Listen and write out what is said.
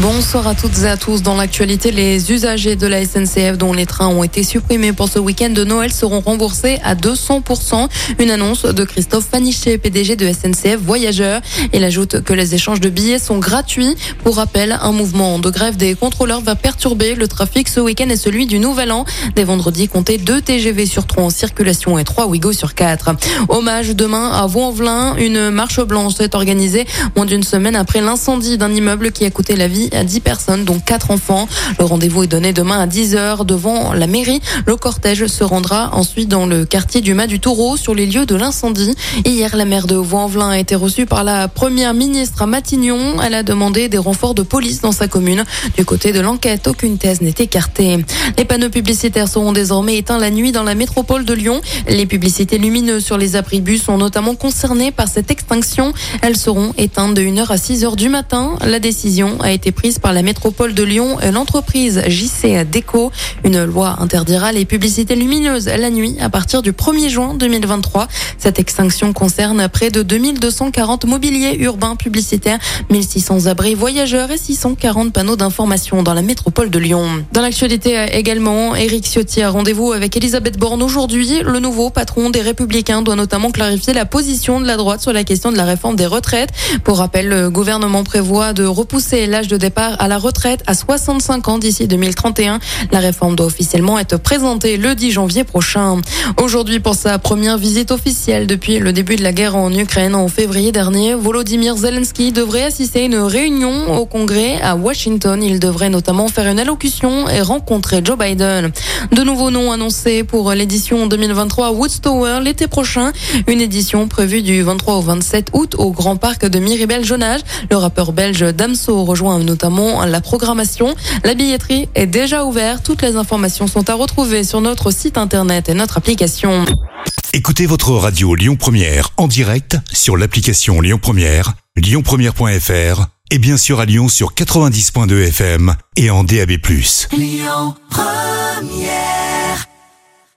Bonsoir à toutes et à tous. Dans l'actualité, les usagers de la SNCF dont les trains ont été supprimés pour ce week-end de Noël seront remboursés à 200%. Une annonce de Christophe Paniché, PDG de SNCF Voyageurs. Il ajoute que les échanges de billets sont gratuits. Pour rappel, un mouvement de grève des contrôleurs va perturber le trafic ce week-end et celui du Nouvel An. Des vendredis, comptez 2 TGV sur 3 en circulation et 3 Ouigo sur 4. Hommage demain à Vaux-en-Velin. Une marche blanche est organisée moins d'une semaine après l'incendie d'un immeuble qui a coûté la vie à 10 personnes, dont 4 enfants. Le rendez-vous est donné demain à 10h devant la mairie. Le cortège se rendra ensuite dans le quartier du Mas du Taureau sur les lieux de l'incendie. Hier, la maire de Vaux-en-Velin a été reçue par la première ministre à Matignon. Elle a demandé des renforts de police dans sa commune. Du côté de l'enquête, aucune thèse n'est écartée. Les panneaux publicitaires seront désormais éteints la nuit dans la métropole de Lyon. Les publicités lumineuses sur les abribus sont notamment concernées par cette extinction. Elles seront éteintes de 1h à 6h du matin. La décision a été prise par la métropole de Lyon et l'entreprise JC Déco. Une loi interdira les publicités lumineuses la nuit à partir du 1er juin 2023. Cette extinction concerne près de 2240 mobiliers urbains publicitaires, 1600 abris voyageurs et 640 panneaux d'information dans la métropole de Lyon. Dans l'actualité également, Éric Ciotti a rendez-vous avec Elisabeth Borne aujourd'hui. Le nouveau patron des Républicains doit notamment clarifier la position de la droite sur la question de la réforme des retraites. Pour rappel, le gouvernement prévoit de repousser l'âge de départ à la retraite à 65 ans d'ici 2031. La réforme doit officiellement être présentée le 10 janvier prochain. Aujourd'hui, pour sa première visite officielle depuis le début de la guerre en Ukraine en février dernier, Volodymyr Zelensky devrait assister à une réunion au Congrès à Washington. Il devrait notamment faire une allocution et rencontrer Joe Biden. De nouveaux noms annoncés pour l'édition 2023 Woodstower l'été prochain. Une édition prévue du 23 au 27 août au Grand Parc de Miribel-Jonage. Le rappeur belge Damso rejoint notamment la programmation. La billetterie est déjà ouverte. Toutes les informations sont à retrouver sur notre site internet et notre application. Écoutez votre radio Lyon Première en direct sur l'application Lyon Première, lyonpremière.fr et bien sûr à Lyon sur 90.2 FM et en DAB+. Lyon Première